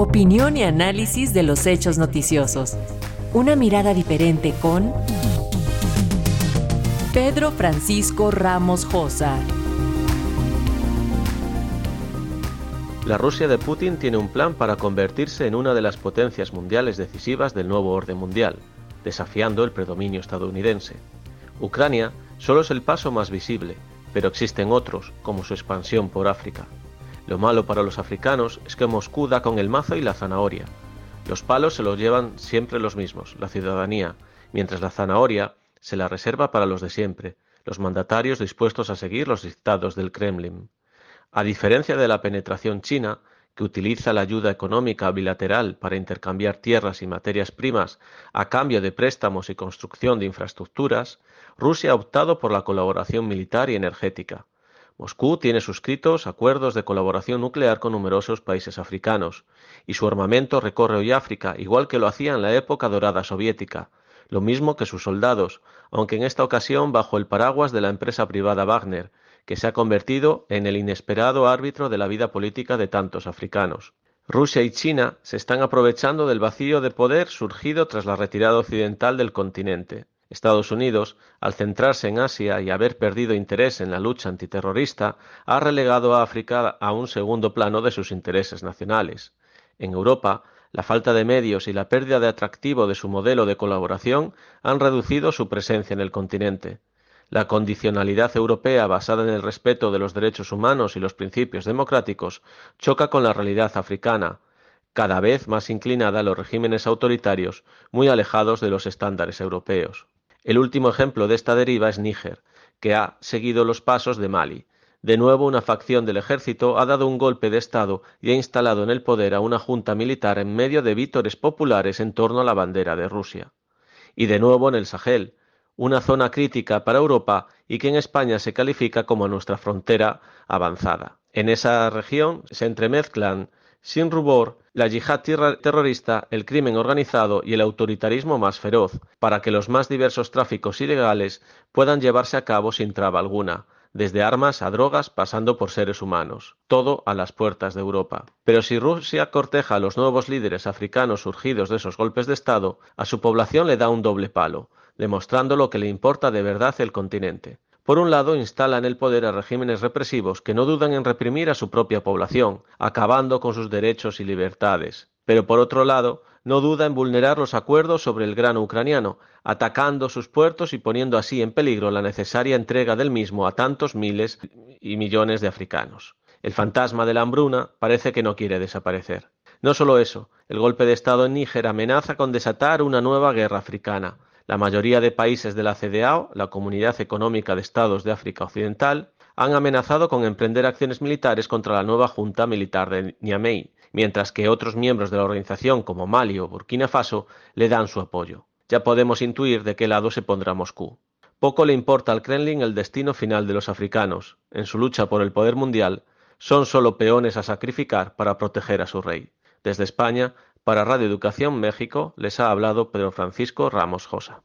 Opinión y análisis de los hechos noticiosos. Una mirada diferente con Pedro Francisco Ramos Josa. La Rusia de Putin tiene un plan para convertirse en una de las potencias mundiales decisivas del nuevo orden mundial, desafiando el predominio estadounidense. Ucrania solo es el paso más visible, pero existen otros, como su expansión por África. Lo malo para los africanos es que Moscú da con el mazo y la zanahoria. Los palos se los llevan siempre los mismos, la ciudadanía, mientras la zanahoria se la reserva para los de siempre, los mandatarios dispuestos a seguir los dictados del Kremlin. A diferencia de la penetración china, que utiliza la ayuda económica bilateral para intercambiar tierras y materias primas a cambio de préstamos y construcción de infraestructuras, Rusia ha optado por la colaboración militar y energética. Moscú tiene suscritos acuerdos de colaboración nuclear con numerosos países africanos, y su armamento recorre hoy África igual que lo hacía en la época dorada soviética, lo mismo que sus soldados, aunque en esta ocasión bajo el paraguas de la empresa privada Wagner, que se ha convertido en el inesperado árbitro de la vida política de tantos africanos. Rusia y China se están aprovechando del vacío de poder surgido tras la retirada occidental del continente. Estados Unidos, al centrarse en Asia y haber perdido interés en la lucha antiterrorista, ha relegado a África a un segundo plano de sus intereses nacionales. En Europa, la falta de medios y la pérdida de atractivo de su modelo de colaboración han reducido su presencia en el continente. La condicionalidad europea basada en el respeto de los derechos humanos y los principios democráticos choca con la realidad africana, cada vez más inclinada a los regímenes autoritarios muy alejados de los estándares europeos. El último ejemplo de esta deriva es Níger, que ha seguido los pasos de Mali. De nuevo una facción del ejército ha dado un golpe de Estado y ha instalado en el poder a una junta militar en medio de vítores populares en torno a la bandera de Rusia. Y de nuevo en el Sahel, una zona crítica para Europa y que en España se califica como nuestra frontera avanzada. En esa región se entremezclan sin rubor la yihad terrorista, el crimen organizado y el autoritarismo más feroz, para que los más diversos tráficos ilegales puedan llevarse a cabo sin traba alguna, desde armas a drogas pasando por seres humanos, todo a las puertas de Europa. Pero si Rusia corteja a los nuevos líderes africanos surgidos de esos golpes de Estado, a su población le da un doble palo, demostrando lo que le importa de verdad el continente. Por un lado, instala en el poder a regímenes represivos que no dudan en reprimir a su propia población, acabando con sus derechos y libertades. Pero por otro lado, no duda en vulnerar los acuerdos sobre el grano ucraniano, atacando sus puertos y poniendo así en peligro la necesaria entrega del mismo a tantos miles y millones de africanos. El fantasma de la hambruna parece que no quiere desaparecer. No solo eso, el golpe de Estado en Níger amenaza con desatar una nueva guerra africana, la mayoría de países de la CEDEAO, la Comunidad Económica de Estados de África Occidental, han amenazado con emprender acciones militares contra la nueva Junta Militar de Niamey, mientras que otros miembros de la organización como Mali o Burkina Faso le dan su apoyo. Ya podemos intuir de qué lado se pondrá Moscú. Poco le importa al Kremlin el destino final de los africanos. En su lucha por el poder mundial, son solo peones a sacrificar para proteger a su rey. Desde España, para Radio Educación México les ha hablado Pedro Francisco Ramos Josa.